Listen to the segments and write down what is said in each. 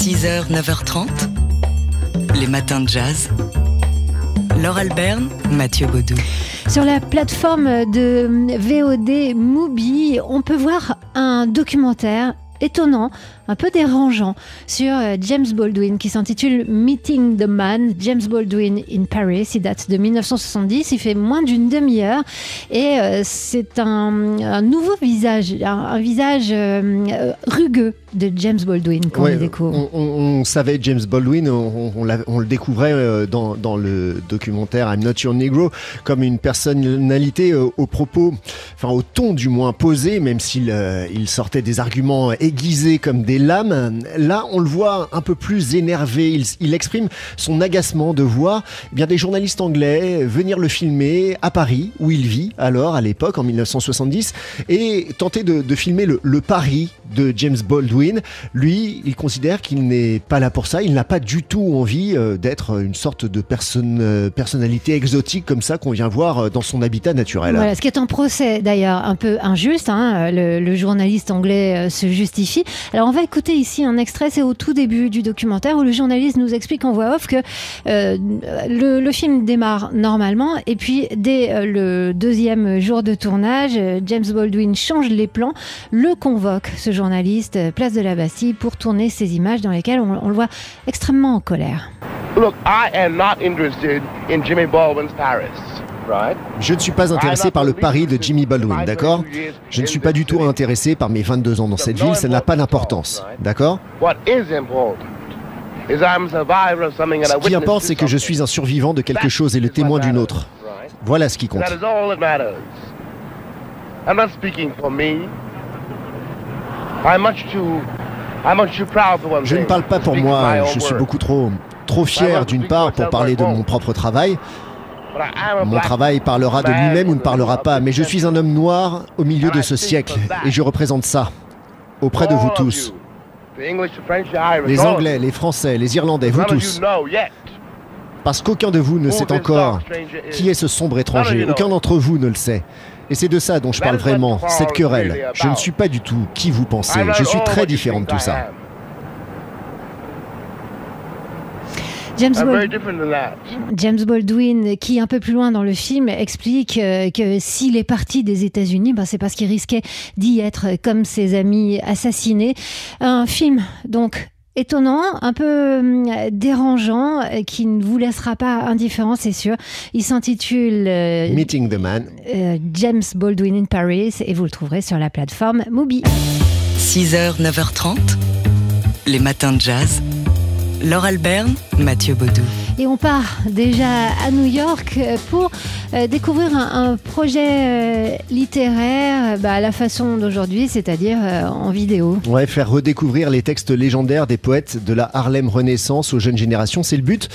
6h, 9h30, les matins de jazz. Laure Alberne, Mathieu Baudou. Sur la plateforme de VOD Mubi, on peut voir un documentaire étonnant, un peu dérangeant, sur euh, James Baldwin qui s'intitule Meeting the Man, James Baldwin in Paris. Il date de 1970, il fait moins d'une demi-heure et euh, c'est un, nouveau visage, un, un visage euh, rugueux de James Baldwin qu'on Ouais, découvre. on, on- on savait James Baldwin, on, le découvrait euh, dans, dans le documentaire I'm Not Your Negro comme une personnalité euh, au propos, enfin au ton du moins posé, même s'il euh, il sortait des arguments aiguisés comme des lames. Là, on le voit un peu plus énervé. Il, il exprime son agacement de voir eh bien des journalistes anglais venir le filmer à Paris, où il vit alors à l'époque en 1970, et tenter de, de filmer le, le Paris de James Baldwin. Lui, il considère qu'il n'est pas là pour ça. Il n'a pas du tout envie euh, d'être une sorte de euh, personnalité exotique comme ça qu'on vient voir euh, dans son habitat naturel. Voilà, ce qui est un procès d'ailleurs un peu injuste. hein, le, journaliste anglais se justifie. Alors on va écouter ici un extrait, c'est au tout début du documentaire où le journaliste nous explique en voix off que le, le film démarre normalement et puis dès le deuxième jour de tournage, James Baldwin change les plans, le convoque ce journaliste euh, place de la Bastille pour tourner ces images dans lesquelles on, on le voit extrêmement en colère. Look, I am not interested in Jimmy Baldwin's Paris, right? Je ne suis pas intéressé par le Paris de Jimmy Baldwin, d'accord? Je ne suis pas du tout intéressé par mes 22 ans dans cette ville, ça n'a pas d'importance, d'accord? What is important is I'm a survivor of something and I Ce qui importe, c'est que je suis un survivant de quelque chose et le témoin d'une autre. Voilà ce qui compte. Je ne parle pas pour moi, je suis beaucoup trop trop fier d'une part pour parler de mon propre travail. Mon travail parlera de lui-même ou ne parlera pas, mais je suis un homme noir au milieu de ce siècle et je représente ça auprès de vous tous. Les Anglais, les Français, les Irlandais, vous tous. Parce qu'aucun de vous ne sait encore qui est ce sombre étranger. Aucun d'entre vous ne le sait. Et c'est de ça dont je parle vraiment, cette querelle. Je ne suis pas du tout qui vous pensez. Je suis très différent de tout ça. am. James. James Baldwin, qui un peu plus loin dans le film explique euh, que s'il est parti des États-Unis, ben, c'est parce qu'il risquait d'y être comme ses amis assassinés. Un film donc étonnant, un peu hum, dérangeant, euh, qui ne vous laissera pas indifférent, c'est sûr. Il s'intitule euh, Meeting the man. euh, James Baldwin in Paris et vous le trouverez sur la plateforme Mubi. 6h, 9h30, les matins de jazz. Laure Alberne, Mathieu Baudou. Et on part déjà à New York euh, pour euh, découvrir un, un projet euh, littéraire bah, à la façon d'aujourd'hui, c'est-à-dire en vidéo. Ouais, faire redécouvrir les textes légendaires des poètes de la Harlem Renaissance aux jeunes générations, c'est le but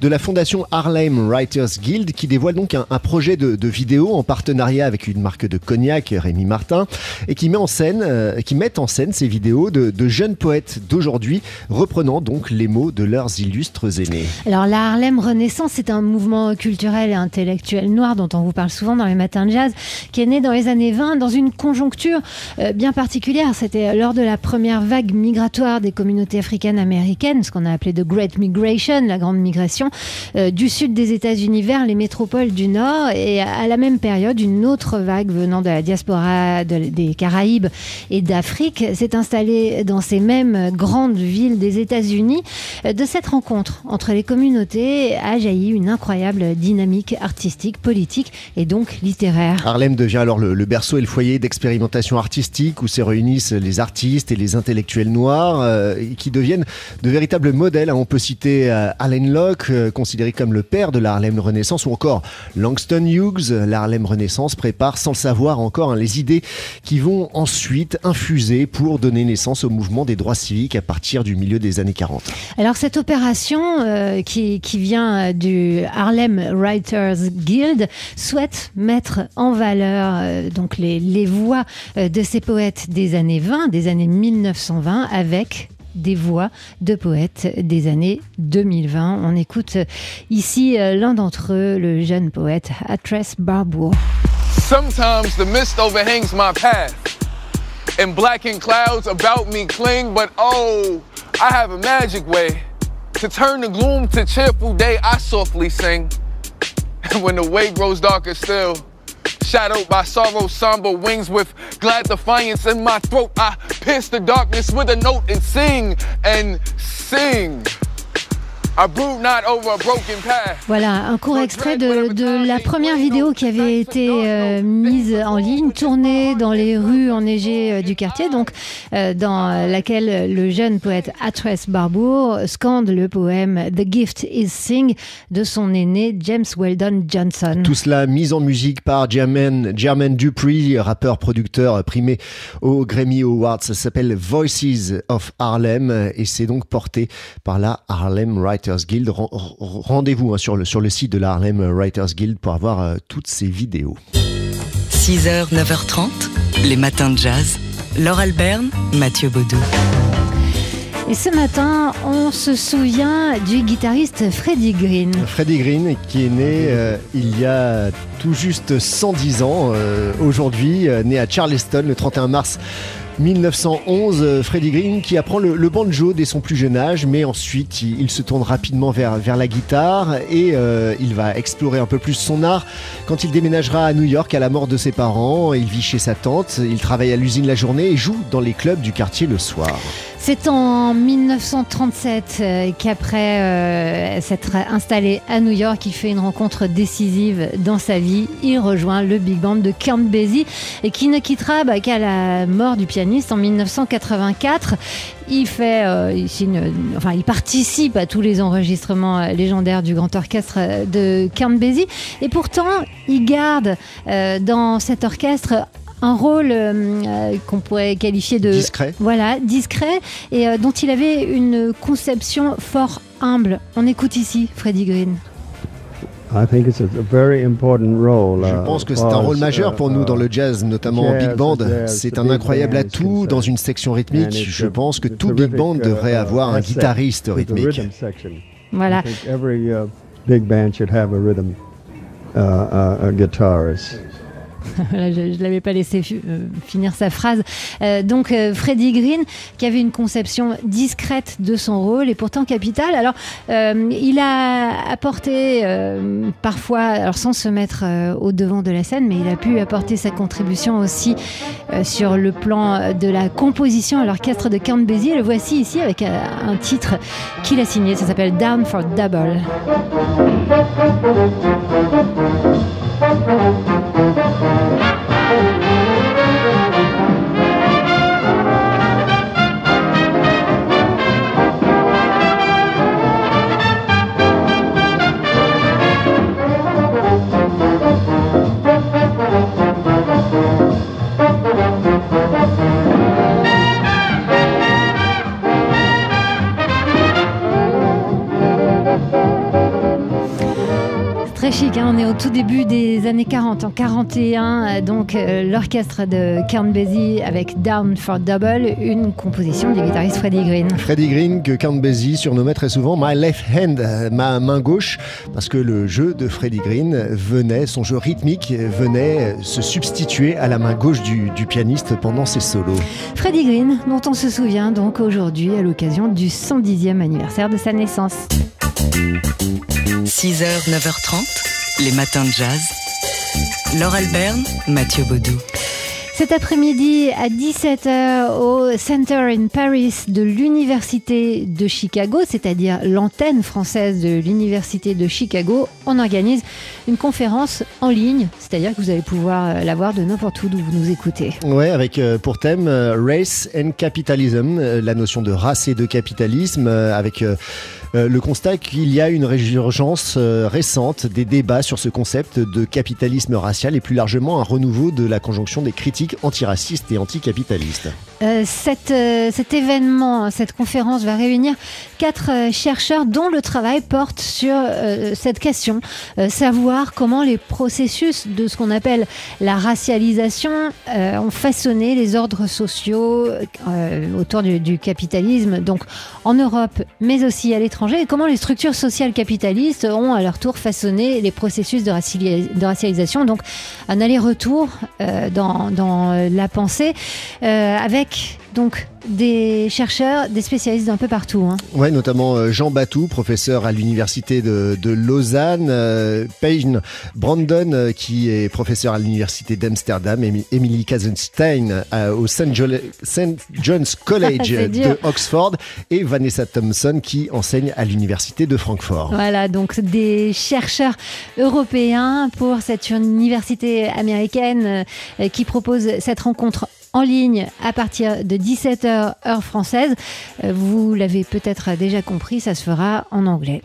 de la fondation Harlem Writers Guild qui dévoile donc un, un projet de, de vidéo en partenariat avec une marque de cognac, Rémi Martin, et qui met en scène, euh, qui met en scène ces vidéos de, de jeunes poètes d'aujourd'hui, reprenant donc les mots de leurs illustres aînés. Alors la Harlem Renaissance, c'est un mouvement culturel et intellectuel noir dont on vous parle souvent dans les matins de jazz, qui est né dans les années 20 dans une conjoncture euh, bien particulière. C'était lors de la première vague migratoire des communautés africaines américaines, ce qu'on a appelé de Great Migration, la grande migration, euh, du sud des États-Unis vers les métropoles du nord. Et à la même période, une autre vague venant de la diaspora de- des Caraïbes et d'Afrique s'est installée dans ces mêmes grandes villes des États-Unis. Euh, De cette rencontre entre les communautés a jailli une incroyable dynamique artistique, politique et donc littéraire. Harlem devient alors le, le berceau et le foyer d'expérimentation artistique où se réunissent les artistes et les intellectuels noirs euh, qui deviennent de véritables modèles. hein. On peut citer euh, Allen Locke, euh, considéré comme le père de la Harlem Renaissance, ou encore Langston Hughes. La Harlem Renaissance prépare sans le savoir encore hein, les idées qui vont ensuite infuser pour donner naissance au mouvement des droits civiques à partir du milieu des années 40. Alors cette opération euh, qui, qui vient euh, du Harlem Writers Guild souhaite mettre en valeur euh, donc les, les voix euh, de ces poètes des années 20, des années 1920 avec des voix de poètes des années 2020. On écoute ici l'un d'entre eux, le jeune poète Atress Barbour. Sometimes the mist overhangs my path, and blackened clouds about me cling, but oh, I have a magic way to turn the gloom to cheerful day. I softly sing. And when the way grows darker still, shadowed by sorrow's somber wings with glad defiance in my throat, I pierce the darkness with a note and sing and sing. Voilà, un court extrait de, de la première vidéo qui avait été euh, mise en ligne, tournée dans les rues enneigées euh, du quartier, donc euh, dans laquelle le jeune poète Atres Barbour scande le poème The Gift is Sing de son aîné James Weldon Johnson. Tout cela mis en musique par Jermaine, Jermaine Dupri, rappeur producteur primé au Grammy Awards. Ça s'appelle Voices of Harlem et c'est donc porté par la Harlem Writers Guild. Ren- Rendez-vous hein, sur, le, sur le site de la Harlem Writers Guild pour avoir euh, toutes ces vidéos. 6h, 9h30, les matins de jazz. Laure Alberne, Mathieu Baudou. Et ce matin, on se souvient du guitariste Freddie Green. Freddie Green qui est né euh, il y a tout juste 110 ans euh, aujourd'hui, né à Charleston le 31 mars 1911, euh, Freddie Green qui apprend le, banjo dès son plus jeune âge, mais ensuite il, se tourne rapidement vers, la guitare et euh, il va explorer un peu plus son art quand il déménagera à New York à la mort de ses parents. Il vit chez sa tante, il travaille à l'usine la journée et joue dans les clubs du quartier le soir. C'est en 1937 euh, qu'après s'être installé à New York, il fait une rencontre décisive dans sa vie. Il rejoint le big band de Count Basie et qui ne quittera bah, qu'à la mort du pianiste en 1984. Il fait, euh, il, signe- enfin, il participe à tous les enregistrements euh, légendaires du grand orchestre euh, de Count Basie et pourtant il garde euh, dans cet orchestre un rôle euh, qu'on pourrait qualifier de Discret. voilà, discret et dont il avait une conception fort humble. On écoute ici Freddie Green. Je uh, pense que c'est un rôle majeur pour uh, nous dans le jazz, notamment en big band. C'est un incroyable atout dans une section rythmique. Je a- pense que it's a tout big band devrait uh, avoir un asset guitariste rythmique. rhythm section. Voilà. I think every uh, big band should have a rhythm uh, uh, a guitarist. Je ne l'avais pas laissé euh, finir sa phrase. Euh, donc euh, Freddie Green, qui avait une conception discrète de son rôle et pourtant capitale. Alors, euh, il a apporté parfois, alors sans se mettre au devant de la scène, mais il a pu apporter sa contribution aussi sur le plan de la composition à l'orchestre de Count. Le voici ici avec un titre qu'il a signé. Ça s'appelle Down for Double. Chic, hein, on est au tout début des années 40, en 41, euh, donc euh, l'orchestre de Count Basie avec Down for Double, une composition du guitariste Freddie Green. Freddie Green, que Count Basie surnommait très souvent My Left Hand, euh, ma main gauche, parce que le jeu de Freddie Green venait, son jeu rythmique venait se substituer à la main gauche du, du pianiste pendant ses solos. Freddie Green, dont on se souvient donc aujourd'hui à l'occasion du 110e anniversaire de sa naissance. 6h, 9h30, les matins de jazz. Laure Alberne, Mathieu Baudou. Cet après-midi à 17h au Center in Paris de l'Université de Chicago, c'est-à-dire l'antenne française de l'Université de Chicago, on organise une conférence en ligne, c'est-à-dire que vous allez pouvoir euh, la voir de n'importe où d'où vous nous écoutez. Ouais, avec euh, pour thème euh, Race and Capitalism, la notion de race et de capitalisme, avec euh, le constat qu'il y a une résurgence euh, récente des débats sur ce concept de capitalisme racial et plus largement un renouveau de la conjonction des critiques antiracistes et anticapitalistes. Euh, euh, cet événement, cette conférence va réunir quatre chercheurs dont le travail porte sur cette question, savoir comment les processus de ce qu'on appelle la racialisation ont façonné les ordres sociaux autour du capitalisme, donc en Europe, mais aussi à l'étranger, et comment les structures sociales capitalistes ont à leur tour façonné les processus de, raciali- de racialisation. Donc un aller-retour euh, dans, dans la pensée euh, avec Donc des chercheurs, des spécialistes d'un peu partout. Hein. Ouais, notamment euh, Jean Batou, professeur à l'université de, de Lausanne, euh, Payne Brandon, euh, qui est professeur à l'université d'Amsterdam, Emi- Emily Kazenstein euh, au St. Jo- St. John's College de Oxford et Vanessa Thompson qui enseigne à l'université de Francfort. Voilà, donc des chercheurs européens pour cette université américaine euh, qui propose cette rencontre en ligne à partir de 17h heure française. Euh, Vous l'avez peut-être déjà compris, ça se fera en anglais.